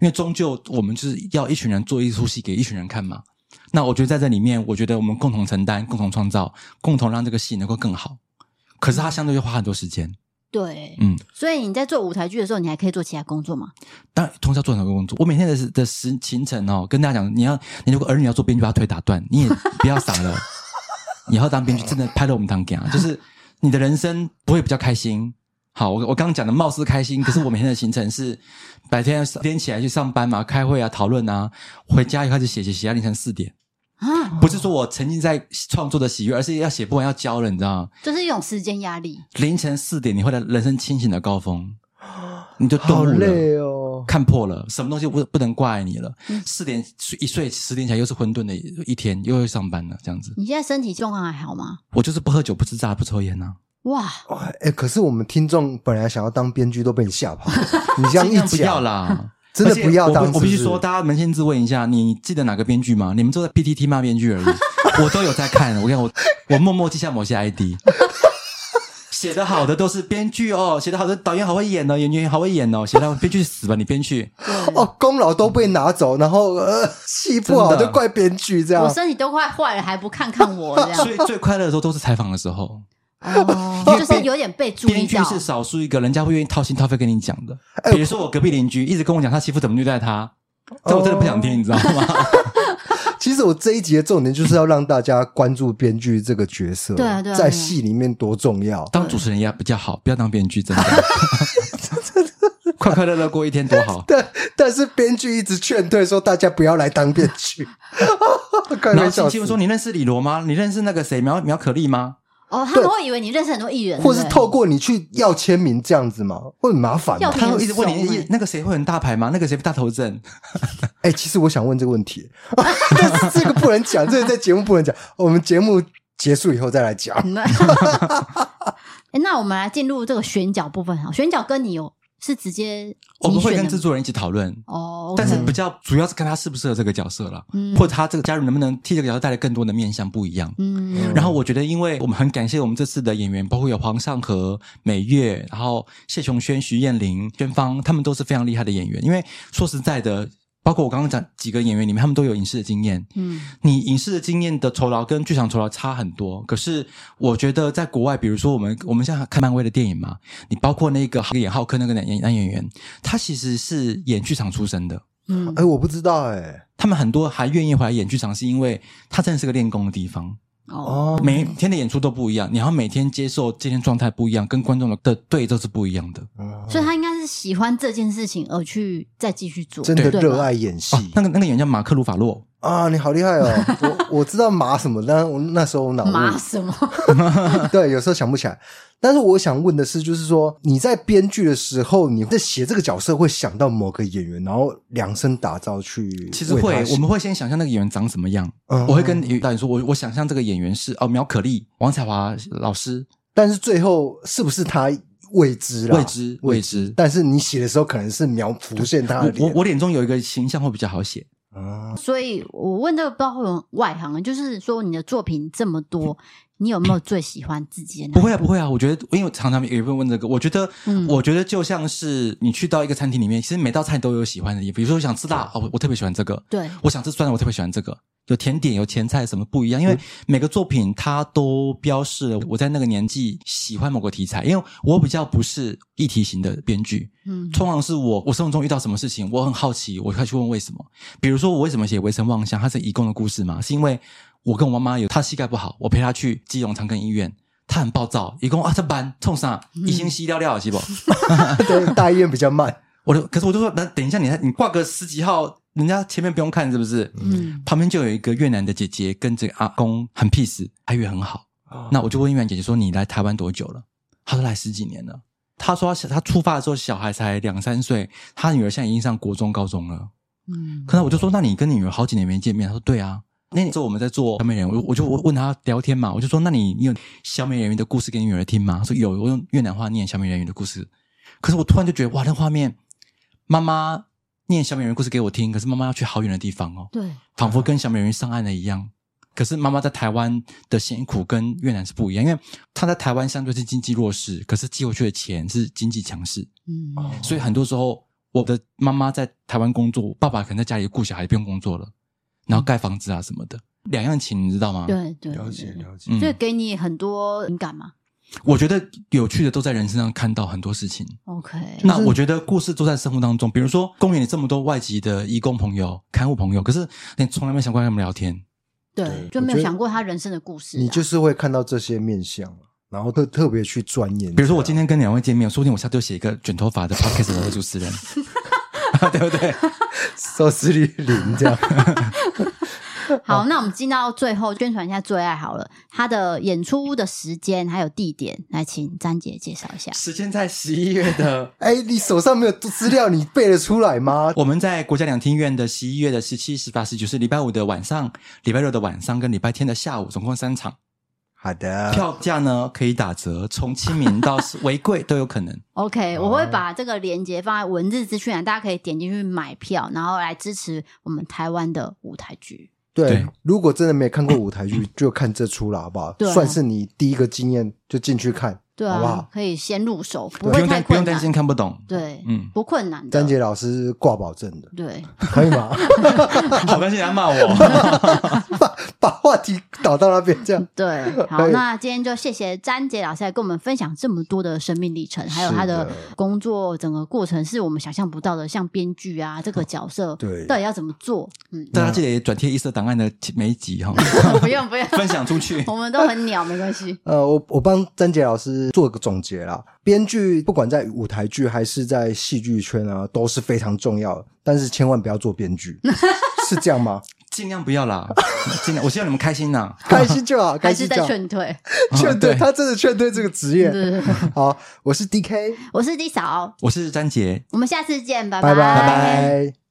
C: 因为终究我们就是要一群人做一出戏给一群人看嘛。那我觉得在这里面，我觉得我们共同承担、共同创造、共同让这个戏能够更好。可是它相对会花很多时间，
A: 对，
C: 嗯，
A: 所以你在做舞台剧的时候，你还可以做其他工作吗？
C: 当然通宵做很多工作。我每天的的时行程哦，跟大家讲，你要你如果儿女要做编剧，把腿打断，你也不要傻了。你要当编剧真的拍了我们当讲，就是你的人生不会比较开心。好，我我刚刚讲的貌似开心，可是我每天的行程是白天十点起来去上班嘛，开会啊，讨论啊，回家又开始写写写到凌晨四点。
A: 啊，
C: 不是说我沉浸在创作的喜悦，而是要写不完要交了，你知道吗？
A: 就是一种时间压力。
C: 凌晨四点，你会在人生清醒的高峰，你就顿
B: 好
C: 悟了。
B: 累哦。
C: 看破了，什么东西不不能怪你了。
A: 嗯
C: 四点一睡，十点起来又是混沌的一天，又要上班了，这样子。
A: 你现在身体状况还好吗？
C: 我就是不喝酒、不吃炸、不抽烟啊。
A: 哇，
B: 哇哎，可是我们听众本来想要当编剧，都被你吓跑。你这样一
C: 讲不要
B: 讲，
C: 啦，
B: 真的不要
C: 当我我必
B: 须
C: 说，大家扪心自问一下，你记得哪个编剧吗？你们都在 PTT 骂编剧而已，我都有在看。我看我我默默记下某些 ID。写的好的都是编剧哦，写的好的导演好会演哦，演员好会演哦，写得好编剧死吧，你编剧。
B: 哦，功劳都被拿走，然后呃，戏不好
C: 真的
B: 就怪编剧这样。
A: 我身体都快坏了，还不看看我这样？
C: 所以最快乐的时候都是采访的时候，
A: 哦，就是有点被注意到。
C: 编剧是少数一个人家会愿意掏心掏肺跟你讲的。
B: 哎
C: 比如说我隔壁邻居一直跟我讲他媳妇怎么虐待他，但我真的不想听，你知道吗？
B: 其实我这一集的重点就是要让大家关注编剧这个角色，
A: 对啊对啊
B: 在戏里面多重要。
C: 当主持人也比较好，不要当编剧，真的。快快乐乐过一天多好。
B: 但但是编剧一直劝退说大家不要来当编剧，快
C: 然后
B: 被笑死
C: 亲戚会说：“你认识李罗吗？你认识那个谁苗苗可丽吗
A: 哦，他们会以为你认识很多艺人，
B: 或是
A: 对不对
B: 透过你去要签名这样子嘛，会很麻烦
A: 要
B: 嘛。？”
C: 他会一直问你
A: 欸
C: 那个谁会很大牌吗？那个谁大头症？
B: 哎、其实我想问这个问题，但是这个不能讲，这个在节目不能讲，我们节目结束以后再来讲。
A: 那 哎，那我们来进入这个选角部分哈。选角跟你有是直接
C: 我
A: 们会
C: 跟制作人一起讨论。
A: 哦哦，
C: 但是比较主要是看他适不适合这个角色了，
A: 嗯
C: 或者他这个加入能不能替这个角色带来更多的面相不一样。
A: 嗯，
C: 然后我觉得，因为我们很感谢我们这次的演员，包括有黄尚和、美月，然后谢琼轩、徐艳玲、宣芳，他们都是非常厉害的演员。因为说实在的，包括我刚刚讲几个演员里面，他们都有影视的经验。
A: 嗯，
C: 你影视的经验的酬劳跟剧场酬劳差很多。可是我觉得在国外，比如说我们我们现在看漫威的电影嘛，你包括那个演浩克那个男男演员，他其实是演剧场出身的。
A: 嗯，
B: 哎，我不知道哎。
C: 他们很多还愿意回来演剧场，是因为他真的是个练功的地方。
A: 哦，
C: 每天的演出都不一样，你要每天接受今天状态不一样，跟观众的的对都是不一样的。
A: 所以他应该是喜欢这件事情而去再继续做，
B: 真的
A: 对吧？
B: 热爱演戏。
C: 哦、那个那个演员叫马克鲁法洛
B: 啊！你好厉害哦！我我知道马什么，但我那时候脑
A: 马什么？
B: 对，有时候想不起来。但是我想问的是，就是说你在编剧的时候，你在写这个角色会想到某个演员，然后量身打造去。
C: 其实会，我们会先想象那个演员长什么样。
B: 嗯，
C: 我会跟导演说，我我想象这个演员是哦，苗可丽、王彩华老师。
B: 但是最后是不是他未知啦？
C: 未知，未知。
B: 但是你写的时候，可能是描浮现他的脸。
C: 我我脸中有一个形象会比较好写。
B: 啊，
A: 所以我问这个不知道会有外行，就是说你的作品这么多，你有没有最喜欢自己的？
C: 不会啊，不会啊。我觉得，因为常常有人问这个，我觉得，
A: 嗯，
C: 我觉得就像是你去到一个餐厅里面，其实每道菜都有喜欢的，比如说我想吃辣，哦，我特别喜欢这个。
A: 对，
C: 我想吃酸的，我特别喜欢这个。有甜点，有前菜，什么不一样？因为每个作品它都标示了我在那个年纪喜欢某个题材。因为我比较不是议题型的编剧，
A: 嗯，
C: 通常是我我生活中遇到什么事情，我很好奇，我会去问为什么。比如说我为什么写《围城望乡》，它是移工的故事嘛？是因为我跟我妈妈有她膝盖不好，我陪她去基隆长庚医院，她很暴躁，移工啊这班冲上，一星吸尿尿是不？
B: 对，大医院比较慢。
C: 我就可是我就说，那等一下你你挂个十几号。人家前面不用看是不是？
A: 嗯，
C: 旁边就有一个越南的姐姐跟这个阿公很 peace，爱乐很好。哦、那我就问越南姐姐说：“你来台湾多久了？”她说：“来十几年了。”她说她：“她出发的时候小孩才两三岁，她女儿现在已经上国中、高中了。”嗯，可能我就说：“那你跟你女儿好几年没见面？”她说：“对啊。”那时候我们在做小美人鱼，我我就问她聊天嘛，我就说：“那你你有小美人鱼的故事给你女儿听吗？”她说：“有。”我用越南话念小美人鱼的故事。可是我突然就觉得哇，那画面，妈妈。念小美人鱼故事给我听，可是妈妈要去好远的地方哦，
A: 对，
C: 仿佛跟小美人鱼上岸了一样。可是妈妈在台湾的辛苦跟越南是不一样，因为她在台湾相对是经济弱势，可是寄回去的钱是经济强势。嗯，所以很多时候我的妈妈在台湾工作，爸爸可能在家里顾小孩，不用工作了，然后盖房子啊什么的，两样情你知道吗？
A: 对对，
B: 了解了解，
A: 所以给你很多灵感嘛。
C: 我觉得有趣的都在人身上看到很多事情。
A: OK，
C: 那我觉得故事都在生活当中。比如说，公园里这么多外籍的义工朋友、看护朋友，可是你从来没想过跟他们聊天。
A: 对，就没有想过他人生的故事。
B: 你就是会看到这些面相，然后特特别去钻研。
C: 比如说，我今天跟两位见面，说不定我下次就写一个卷头发的 podcast 的主持人，对不对？
B: 收视率零这样。
A: 好，那我们进到最后宣传一下最爱好了，他的演出的时间还有地点，来请詹姐介绍一下。
C: 时间在十一月的，
B: 哎，你手上没有资料，你背得出来吗？
C: 我们在国家两厅院的十一月的十七、十八、十九是礼拜五的晚上，礼拜六的晚上跟礼拜天的下午，总共三场。
B: 好的，
C: 票价呢可以打折，从亲民到微贵都有可能。
A: OK，我会把这个链接放在文字资讯栏，大家可以点进去买票，然后来支持我们台湾的舞台剧。
B: 对，
C: 对，
B: 如果真的没看过舞台剧，就看这出了，好不好？
A: 对啊，
B: 算是你第一个经验，就进去看，
A: 对啊，
B: 好不好？
A: 可以先入手，不
C: 不用担不用担心看不懂。
A: 对，
C: 嗯，
A: 不困难的。
B: 詹杰老师挂保证的，
A: 对，
B: 可以吗？
C: 好担心他骂我，
B: 把把话题导到那边，这样
A: 对。好，那今天就谢谢詹杰老师来跟我们分享这么多的生命历程，还有他的工作整个过程是我们想象不到的，像编剧啊这个角色，
B: 对，
A: 到底要怎么做？嗯，
C: 大家记得转贴一色档案的每一集哈，
A: 不用不用
C: 分享出去，
A: 我们都很鸟，没关系。
B: 呃，我我帮詹杰老师做个总结啦。编剧不管在舞台剧还是在戏剧圈啊，都是非常重要的，但是千万不要做编剧，是这样吗？
C: 尽量不要啦，尽量。我希望你们开心呐，
B: 开心就好，开心
A: 在劝退，
B: 劝退，他真的劝退这
A: 个职业。
B: 好，我是 DK，
A: 我是 D 嫂，
C: 我是詹杰，
A: 我们下次见，拜
B: 拜拜。
A: 拜
B: 拜。